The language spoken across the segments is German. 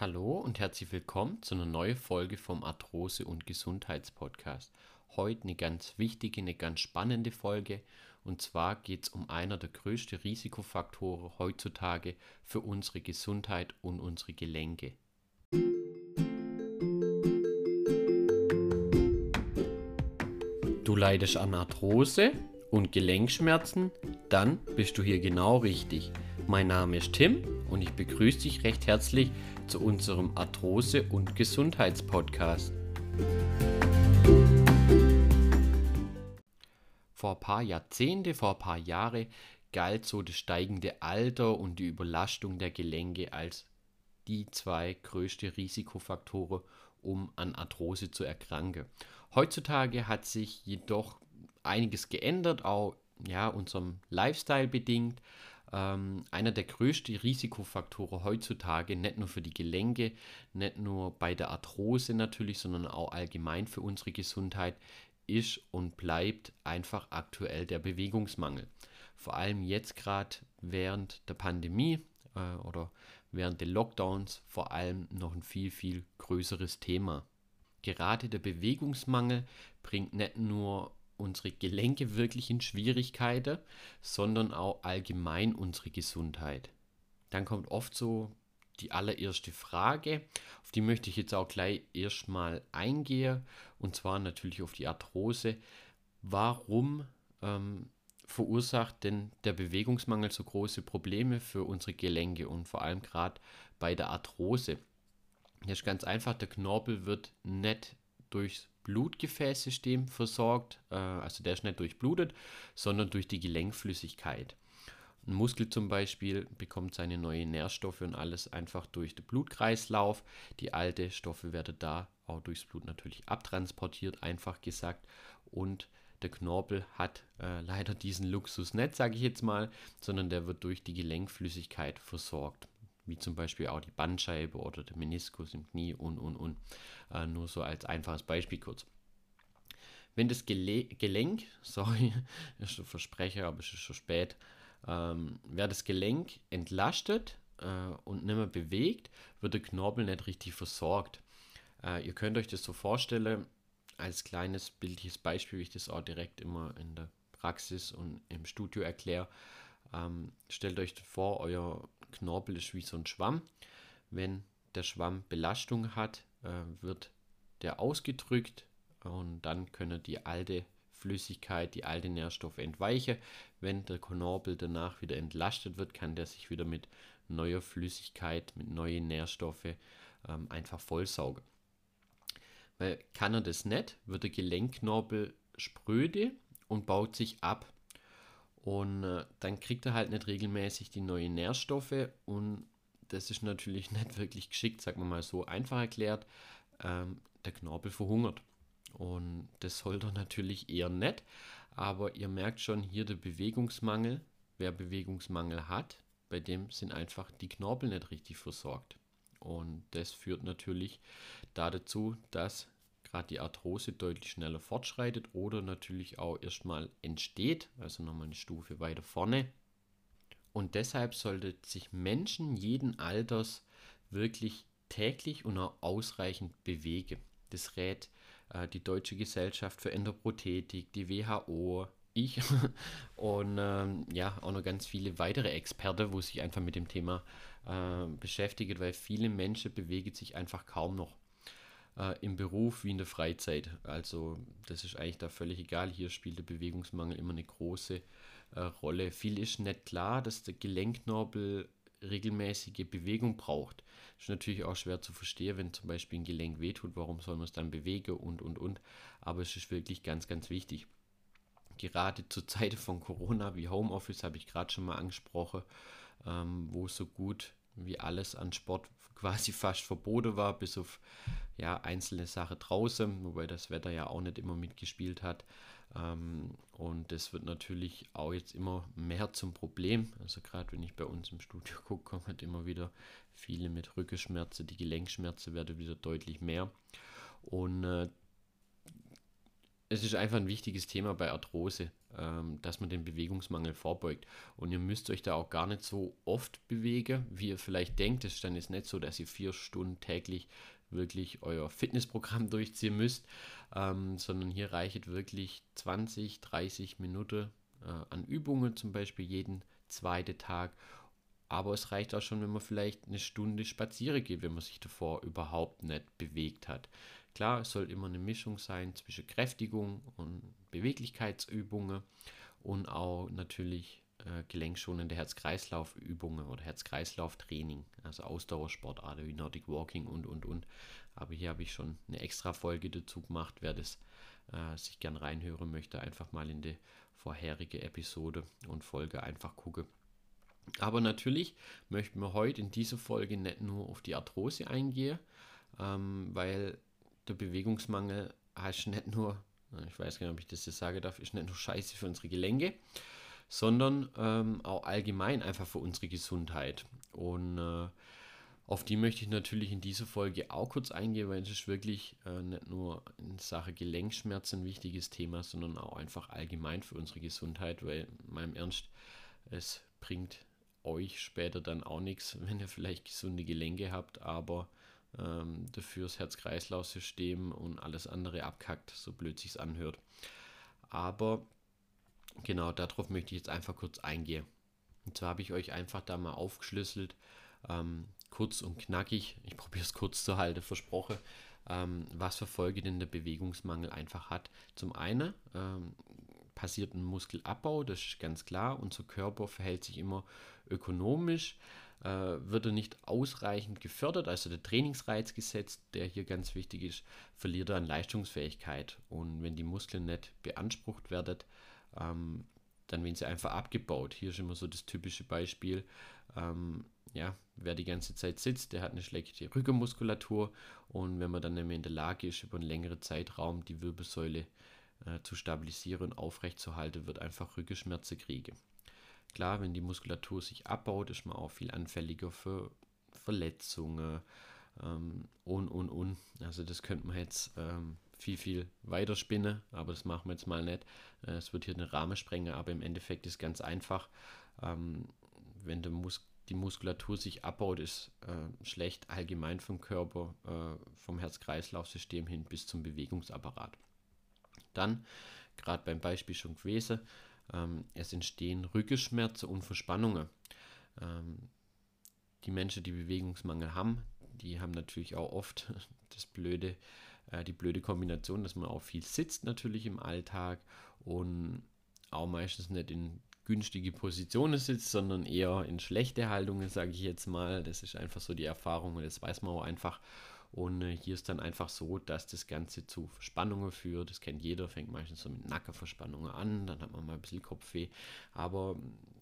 Hallo und herzlich willkommen zu einer neuen Folge vom Arthrose- und Gesundheitspodcast. Heute eine ganz wichtige, eine ganz spannende Folge. Und zwar geht es um einer der größten Risikofaktoren heutzutage für unsere Gesundheit und unsere Gelenke. Du leidest an Arthrose und Gelenkschmerzen? Dann bist du hier genau richtig. Mein Name ist Tim und ich begrüße dich recht herzlich zu unserem Arthrose- und Gesundheitspodcast. Vor ein paar Jahrzehnte, vor ein paar Jahre galt so das steigende Alter und die Überlastung der Gelenke als die zwei größten Risikofaktoren, um an Arthrose zu erkranken. Heutzutage hat sich jedoch einiges geändert, auch ja, unserem Lifestyle bedingt. Ähm, einer der größten Risikofaktoren heutzutage, nicht nur für die Gelenke, nicht nur bei der Arthrose natürlich, sondern auch allgemein für unsere Gesundheit, ist und bleibt einfach aktuell der Bewegungsmangel. Vor allem jetzt gerade während der Pandemie äh, oder während der Lockdowns vor allem noch ein viel, viel größeres Thema. Gerade der Bewegungsmangel bringt nicht nur unsere Gelenke wirklich in Schwierigkeiten, sondern auch allgemein unsere Gesundheit. Dann kommt oft so die allererste Frage, auf die möchte ich jetzt auch gleich erstmal eingehen, und zwar natürlich auf die Arthrose. Warum ähm, verursacht denn der Bewegungsmangel so große Probleme für unsere Gelenke und vor allem gerade bei der Arthrose? Das ist ganz einfach, der Knorpel wird nicht durchs Blutgefäßsystem versorgt, äh, also der ist nicht durchblutet, sondern durch die Gelenkflüssigkeit. Ein Muskel zum Beispiel bekommt seine neuen Nährstoffe und alles einfach durch den Blutkreislauf. Die alten Stoffe werden da auch durchs Blut natürlich abtransportiert, einfach gesagt. Und der Knorpel hat äh, leider diesen Luxus nicht, sage ich jetzt mal, sondern der wird durch die Gelenkflüssigkeit versorgt wie zum Beispiel auch die Bandscheibe oder der Meniskus im Knie und, und, und. Äh, nur so als einfaches Beispiel kurz. Wenn das Gele Gelenk, sorry, ist ein Versprecher, aber es ist schon spät, ähm, wer das Gelenk entlastet äh, und nicht mehr bewegt, wird der Knorpel nicht richtig versorgt. Äh, ihr könnt euch das so vorstellen, als kleines bildliches Beispiel, wie ich das auch direkt immer in der Praxis und im Studio erkläre. Ähm, stellt euch vor, euer Knorpel ist wie so ein Schwamm. Wenn der Schwamm Belastung hat, äh, wird der ausgedrückt und dann können die alte Flüssigkeit, die alte Nährstoffe entweichen. Wenn der Knorpel danach wieder entlastet wird, kann der sich wieder mit neuer Flüssigkeit, mit neuen Nährstoffen ähm, einfach vollsaugen. Weil kann er das nicht, wird der Gelenkknorpel spröde und baut sich ab. Und äh, dann kriegt er halt nicht regelmäßig die neuen Nährstoffe und das ist natürlich nicht wirklich geschickt, sagen wir mal so einfach erklärt. Ähm, der Knorpel verhungert. Und das soll er natürlich eher nicht. Aber ihr merkt schon hier der Bewegungsmangel. Wer Bewegungsmangel hat, bei dem sind einfach die Knorpel nicht richtig versorgt. Und das führt natürlich dazu, dass gerade die Arthrose deutlich schneller fortschreitet oder natürlich auch erstmal entsteht, also nochmal eine Stufe weiter vorne. Und deshalb sollte sich Menschen jeden Alters wirklich täglich und auch ausreichend bewegen. Das rät äh, die Deutsche Gesellschaft für Endoprothetik, die WHO, ich und ähm, ja, auch noch ganz viele weitere Experten, wo sich einfach mit dem Thema äh, beschäftigen, weil viele Menschen bewegen sich einfach kaum noch äh, im Beruf wie in der Freizeit. Also das ist eigentlich da völlig egal. Hier spielt der Bewegungsmangel immer eine große äh, Rolle. Viel ist nicht klar, dass der Gelenkknorpel regelmäßige Bewegung braucht. Ist natürlich auch schwer zu verstehen, wenn zum Beispiel ein Gelenk wehtut, warum soll man es dann bewegen und und und. Aber es ist wirklich ganz, ganz wichtig. Gerade zur Zeit von Corona wie Homeoffice habe ich gerade schon mal angesprochen, ähm, wo so gut wie alles an Sport quasi fast verboten war, bis auf ja, einzelne Sachen draußen, wobei das Wetter ja auch nicht immer mitgespielt hat. Ähm, und das wird natürlich auch jetzt immer mehr zum Problem. Also gerade wenn ich bei uns im Studio gucke, kommen halt immer wieder viele mit Rückenschmerzen, die Gelenkschmerzen werden wieder deutlich mehr. Und äh, es ist einfach ein wichtiges Thema bei Arthrose, ähm, dass man den Bewegungsmangel vorbeugt. Und ihr müsst euch da auch gar nicht so oft bewegen, wie ihr vielleicht denkt. Es ist dann jetzt nicht so, dass ihr vier Stunden täglich wirklich euer Fitnessprogramm durchziehen müsst, ähm, sondern hier reicht wirklich 20, 30 Minuten äh, an Übungen, zum Beispiel jeden zweiten Tag. Aber es reicht auch schon, wenn man vielleicht eine Stunde spazieren geht, wenn man sich davor überhaupt nicht bewegt hat. Klar, es soll immer eine Mischung sein zwischen Kräftigung und Beweglichkeitsübungen und auch natürlich äh, gelenkschonende Herz-Kreislauf-Übungen oder Herz-Kreislauf-Training, also Ausdauersportarten wie Nordic Walking und und und. Aber hier habe ich schon eine extra Folge dazu gemacht. Wer das äh, sich gern reinhören möchte, einfach mal in die vorherige Episode und Folge einfach gucken. Aber natürlich möchten wir heute in dieser Folge nicht nur auf die Arthrose eingehen, ähm, weil der Bewegungsmangel heißt nicht nur, ich weiß gar nicht, ob ich das jetzt sagen darf, ist nicht nur scheiße für unsere Gelenke, sondern ähm, auch allgemein einfach für unsere Gesundheit. Und äh, auf die möchte ich natürlich in dieser Folge auch kurz eingehen, weil es ist wirklich äh, nicht nur in Sache Gelenkschmerzen ein wichtiges Thema, sondern auch einfach allgemein für unsere Gesundheit, weil meinem Ernst, es bringt euch später dann auch nichts, wenn ihr vielleicht gesunde Gelenke habt, aber ähm, dafür das Herz-Kreislauf-System und alles andere abkackt, so blöd sich's anhört. Aber genau darauf möchte ich jetzt einfach kurz eingehen. Und zwar habe ich euch einfach da mal aufgeschlüsselt, ähm, kurz und knackig, ich probiere es kurz zu halten, versprochen, ähm, was für Folge denn der Bewegungsmangel einfach hat. Zum einen ähm, passiert ein Muskelabbau, das ist ganz klar. Unser Körper verhält sich immer ökonomisch, äh, wird er nicht ausreichend gefördert, also der Trainingsreiz gesetzt, der hier ganz wichtig ist, verliert er an Leistungsfähigkeit. Und wenn die Muskeln nicht beansprucht werden, ähm, dann werden sie einfach abgebaut. Hier ist immer so das typische Beispiel. Ähm, ja, wer die ganze Zeit sitzt, der hat eine schlechte Rückenmuskulatur und wenn man dann nämlich in der Lage ist, über einen längeren Zeitraum die Wirbelsäule äh, zu stabilisieren und aufrechtzuerhalten, wird einfach Rückenschmerzen kriegen. Klar, wenn die Muskulatur sich abbaut, ist man auch viel anfälliger für Verletzungen ähm, und, und, und. Also das könnte man jetzt ähm, viel, viel weiter spinnen, aber das machen wir jetzt mal nicht. Äh, es wird hier den Rahmen sprengen, aber im Endeffekt ist ganz einfach. Ähm, wenn der Mus die Muskulatur sich abbaut, ist äh, schlecht allgemein vom Körper, äh, vom Herz-Kreislauf-System hin bis zum Bewegungsapparat. Dann, gerade beim Beispiel schon gewesen, ähm, es entstehen Rückenschmerzen und Verspannungen. Ähm, die Menschen, die Bewegungsmangel haben, die haben natürlich auch oft das blöde, äh, die blöde Kombination, dass man auch viel sitzt natürlich im Alltag und auch meistens nicht in günstige Positionen sitzt, sondern eher in schlechte Haltungen, sage ich jetzt mal. Das ist einfach so die Erfahrung und das weiß man auch einfach. Und äh, hier ist dann einfach so, dass das Ganze zu Verspannungen führt. Das kennt jeder, fängt meistens so mit Nackenverspannungen an, dann hat man mal ein bisschen Kopfweh. Aber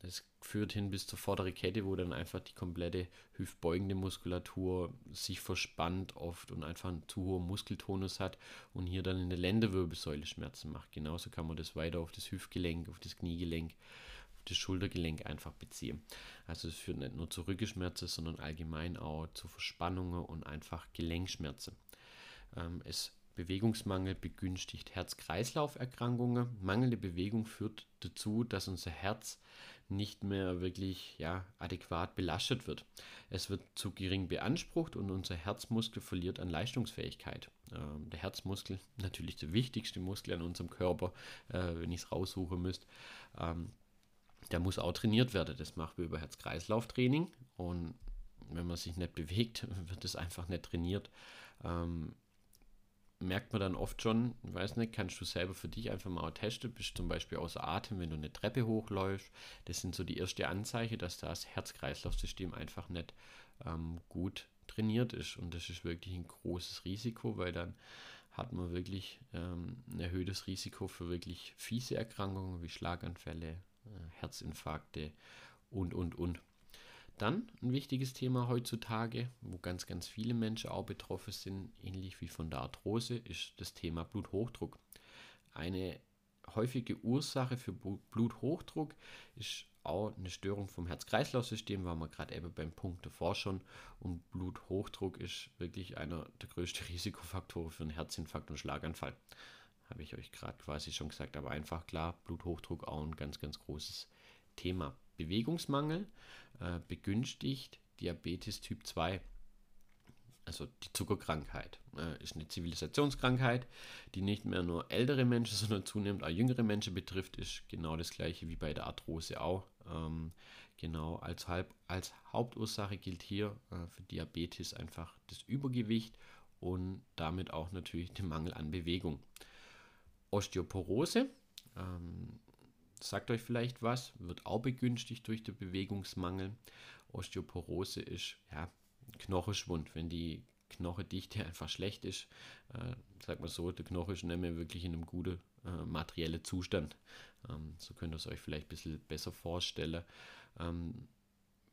das führt hin bis zur vorderen Kette, wo dann einfach die komplette hüftbeugende Muskulatur sich verspannt oft und einfach einen zu hohen Muskeltonus hat und hier dann in der Lendenwirbelsäule Schmerzen macht. Genauso kann man das weiter auf das Hüftgelenk, auf das Kniegelenk das Schultergelenk einfach beziehen. Also es führt nicht nur zu Rückenschmerzen, sondern allgemein auch zu Verspannungen und einfach Gelenkschmerzen. Ähm, es Bewegungsmangel begünstigt Herz-Kreislauf-Erkrankungen. Mangelnde Bewegung führt dazu, dass unser Herz nicht mehr wirklich ja, adäquat belastet wird. Es wird zu gering beansprucht und unser Herzmuskel verliert an Leistungsfähigkeit. Ähm, der Herzmuskel, natürlich der wichtigste Muskel an unserem Körper, äh, wenn ich es raussuchen müsste, ähm, der muss auch trainiert werden. Das machen wir über Herz-Kreislauf-Training. Und wenn man sich nicht bewegt, wird es einfach nicht trainiert. Ähm, merkt man dann oft schon, weiß nicht, kannst du selber für dich einfach mal testen, bist zum Beispiel außer Atem, wenn du eine Treppe hochläufst. Das sind so die erste Anzeichen, dass das Herz-Kreislauf-System einfach nicht ähm, gut trainiert ist. Und das ist wirklich ein großes Risiko, weil dann hat man wirklich ähm, ein erhöhtes Risiko für wirklich fiese Erkrankungen wie Schlaganfälle, Herzinfarkte und, und, und. Dann ein wichtiges Thema heutzutage, wo ganz, ganz viele Menschen auch betroffen sind, ähnlich wie von der Arthrose, ist das Thema Bluthochdruck. Eine häufige Ursache für Bluthochdruck ist auch eine Störung vom Herz-Kreislauf-System, waren wir gerade eben beim Punkt davor schon. Und Bluthochdruck ist wirklich einer der größten Risikofaktoren für einen Herzinfarkt und Schlaganfall. Habe ich euch gerade quasi schon gesagt, aber einfach klar, Bluthochdruck auch ein ganz, ganz großes Thema. Bewegungsmangel äh, begünstigt Diabetes Typ 2 also die Zuckerkrankheit, äh, ist eine Zivilisationskrankheit, die nicht mehr nur ältere Menschen, sondern zunehmend auch jüngere Menschen betrifft, ist genau das gleiche wie bei der Arthrose auch. Ähm, genau, als, Halb, als Hauptursache gilt hier äh, für Diabetes einfach das Übergewicht und damit auch natürlich der Mangel an Bewegung. Osteoporose, ähm, sagt euch vielleicht was, wird auch begünstigt durch den Bewegungsmangel. Osteoporose ist ja Knochenschwund, wenn die Knochendichte einfach schlecht ist, äh, sag mal so, der Knochen ist nicht mehr wirklich in einem guten äh, materiellen Zustand. Ähm, so könnt ihr es euch vielleicht ein bisschen besser vorstellen. Ähm,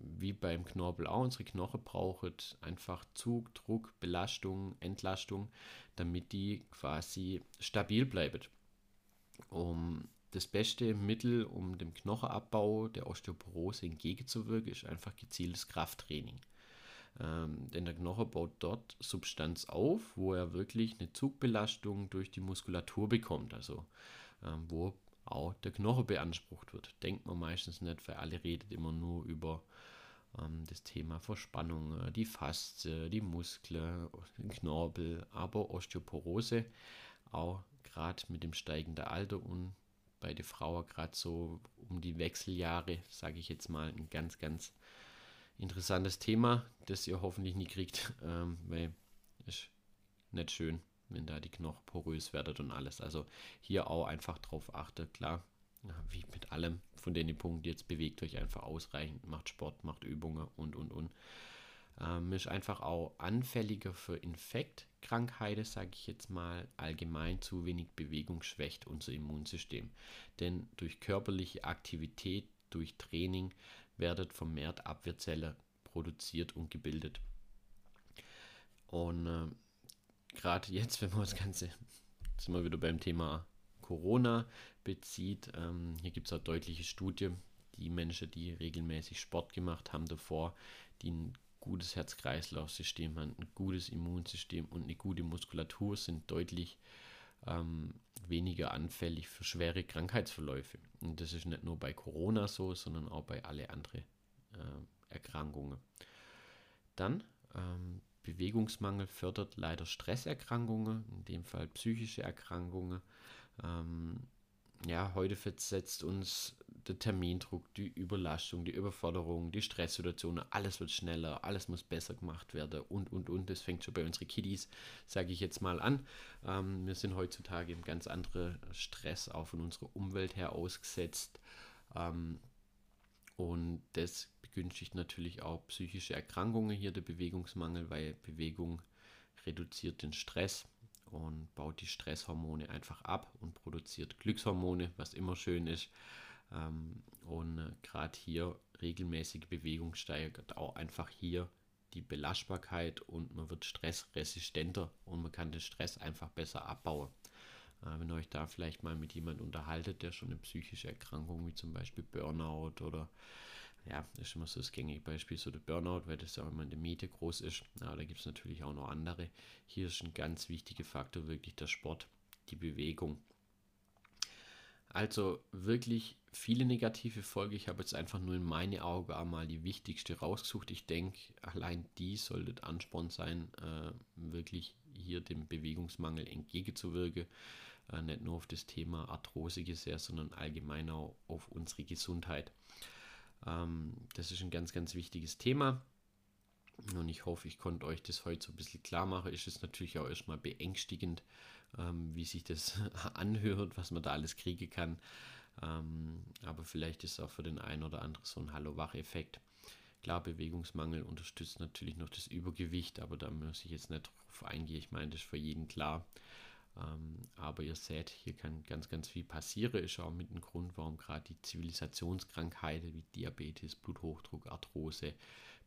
wie beim Knorpel auch, unsere Knochen brauchen einfach Zug, Druck, Belastung, Entlastung, damit die quasi stabil bleiben. Um das beste Mittel, um dem Knochenabbau der Osteoporose entgegenzuwirken, ist einfach gezieltes Krafttraining. Ähm, denn der Knochen baut dort Substanz auf, wo er wirklich eine Zugbelastung durch die Muskulatur bekommt, also ähm, wo auch der Knochen beansprucht wird. Denkt man meistens nicht, weil alle redet immer nur über ähm, das Thema Verspannung, äh, die Faszie, die Muskeln, den Knorpel, aber Osteoporose auch gerade mit dem steigenden Alter und bei der Frau gerade so um die Wechseljahre, sage ich jetzt mal, ein ganz, ganz interessantes Thema, das ihr hoffentlich nie kriegt, ähm, weil ist nicht schön, wenn da die Knochen porös werden und alles. Also hier auch einfach drauf achten, klar, wie mit allem von den Punkten jetzt bewegt euch einfach ausreichend, macht Sport, macht Übungen und und und. Ähm, ist einfach auch anfälliger für Infektkrankheiten, sage ich jetzt mal. Allgemein zu wenig Bewegung schwächt unser Immunsystem. Denn durch körperliche Aktivität, durch Training werden vermehrt Abwehrzellen produziert und gebildet. Und äh, gerade jetzt, wenn man das Ganze, sind wir wieder beim Thema Corona bezieht, ähm, hier gibt es auch deutliche Studien, die Menschen, die regelmäßig Sport gemacht haben davor, die ein gutes Herz-Kreislauf-System haben, ein gutes Immunsystem und eine gute Muskulatur, sind deutlich ähm, weniger anfällig für schwere Krankheitsverläufe. Und das ist nicht nur bei Corona so, sondern auch bei alle anderen äh, Erkrankungen. Dann ähm, Bewegungsmangel fördert leider Stresserkrankungen, in dem Fall psychische Erkrankungen. Ähm, ja, heute versetzt uns der Termindruck, die Überlastung, die Überforderung, die Stresssituation, alles wird schneller, alles muss besser gemacht werden und, und, und. Das fängt schon bei unseren Kiddies, sage ich jetzt mal an. Ähm, wir sind heutzutage im ganz anderen Stress auch von unserer Umwelt her ausgesetzt. Ähm, und das begünstigt natürlich auch psychische Erkrankungen hier, der Bewegungsmangel, weil Bewegung reduziert den Stress und baut die Stresshormone einfach ab und produziert Glückshormone, was immer schön ist. Ähm, und äh, gerade hier regelmäßige Bewegung steigert auch einfach hier die Belastbarkeit und man wird stressresistenter und man kann den Stress einfach besser abbauen. Äh, wenn ihr euch da vielleicht mal mit jemandem unterhaltet, der schon eine psychische Erkrankung wie zum Beispiel Burnout oder ja, das ist immer so das gängige Beispiel, so der Burnout, weil das ja immer in der Miete groß ist. Ja, da gibt es natürlich auch noch andere. Hier ist ein ganz wichtiger Faktor wirklich der Sport, die Bewegung. Also wirklich viele negative Folgen. Ich habe jetzt einfach nur in meine Augen einmal die wichtigste rausgesucht. Ich denke, allein die sollte Ansporn sein, äh, wirklich hier dem Bewegungsmangel entgegenzuwirken. Äh, nicht nur auf das Thema Arthrose gesehen, sondern allgemein auch auf unsere Gesundheit. Ähm, das ist ein ganz, ganz wichtiges Thema. Und ich hoffe, ich konnte euch das heute so ein bisschen klar machen. Ist es natürlich auch erstmal beängstigend, ähm, wie sich das anhört, was man da alles kriegen kann. Ähm, aber vielleicht ist es auch für den einen oder anderen so ein Hallo-Wach-Effekt. Klar, Bewegungsmangel unterstützt natürlich noch das Übergewicht, aber da muss ich jetzt nicht drauf eingehen. Ich meine, das ist für jeden klar. Ähm, aber ihr seht, hier kann ganz, ganz viel passieren. Ist auch mit dem Grund, warum gerade die Zivilisationskrankheiten wie Diabetes, Bluthochdruck, Arthrose,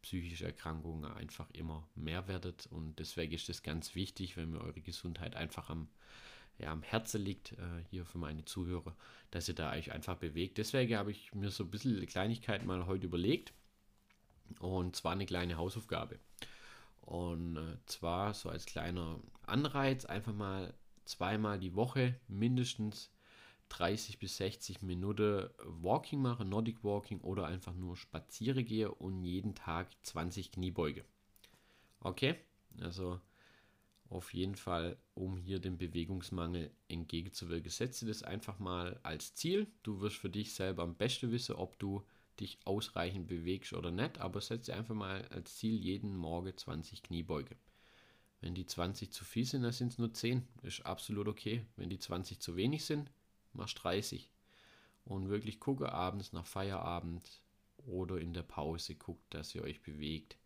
psychische Erkrankungen einfach immer mehr werden. Und deswegen ist es ganz wichtig, wenn mir eure Gesundheit einfach am, ja, am Herzen liegt, äh, hier für meine Zuhörer, dass ihr da euch einfach bewegt. Deswegen habe ich mir so ein bisschen Kleinigkeiten mal heute überlegt. Und zwar eine kleine Hausaufgabe. Und äh, zwar so als kleiner Anreiz einfach mal zweimal die Woche mindestens 30 bis 60 Minuten Walking mache, Nordic Walking oder einfach nur spaziere gehe und jeden Tag 20 Kniebeuge. Okay, also auf jeden Fall, um hier dem Bewegungsmangel entgegenzuwirken. Setze das einfach mal als Ziel. Du wirst für dich selber am besten wissen, ob du dich ausreichend bewegst oder nicht, aber setze einfach mal als Ziel jeden Morgen 20 Kniebeuge. Wenn die 20 zu viel sind, dann sind es nur 10. Ist absolut okay. Wenn die 20 zu wenig sind, machst 30. Und wirklich gucke abends nach Feierabend oder in der Pause, guckt, dass ihr euch bewegt.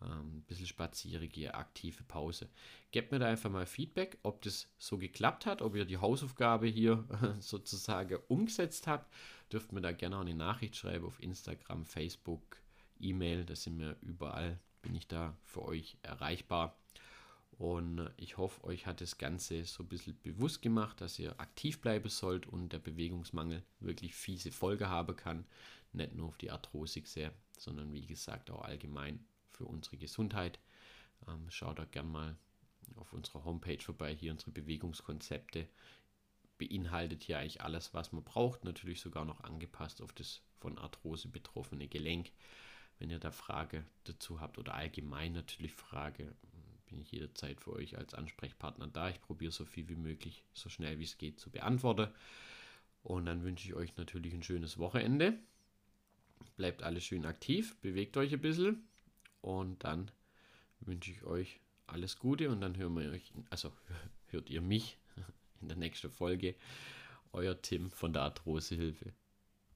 Ähm, ein bisschen spazieren gehe, aktive Pause. Gebt mir da einfach mal Feedback, ob das so geklappt hat, ob ihr die Hausaufgabe hier sozusagen umgesetzt habt. Dürft mir da gerne eine Nachricht schreiben auf Instagram, Facebook, E-Mail, da sind wir überall, bin ich da für euch erreichbar. Und ich hoffe, euch hat das Ganze so ein bisschen bewusst gemacht, dass ihr aktiv bleiben sollt und der Bewegungsmangel wirklich fiese Folge haben kann. Nicht nur auf die Arthrosik sehr, sondern wie gesagt auch allgemein für unsere Gesundheit. Ähm, schaut da gerne mal auf unserer Homepage vorbei. Hier unsere Bewegungskonzepte beinhaltet hier eigentlich alles, was man braucht. Natürlich sogar noch angepasst auf das von Arthrose betroffene Gelenk. Wenn ihr da Frage dazu habt oder allgemein natürlich Frage, bin ich jederzeit für euch als Ansprechpartner da. Ich probiere so viel wie möglich, so schnell wie es geht zu beantworten. Und dann wünsche ich euch natürlich ein schönes Wochenende. Bleibt alle schön aktiv, bewegt euch ein bisschen und dann wünsche ich euch alles Gute und dann hören wir euch, also hört ihr mich in der nächsten Folge. Euer Tim von der Arthrosehilfe.